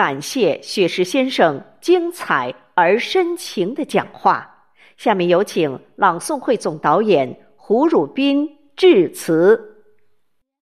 感谢雪石先生精彩而深情的讲话，下面有请朗诵会总导演胡汝斌致辞。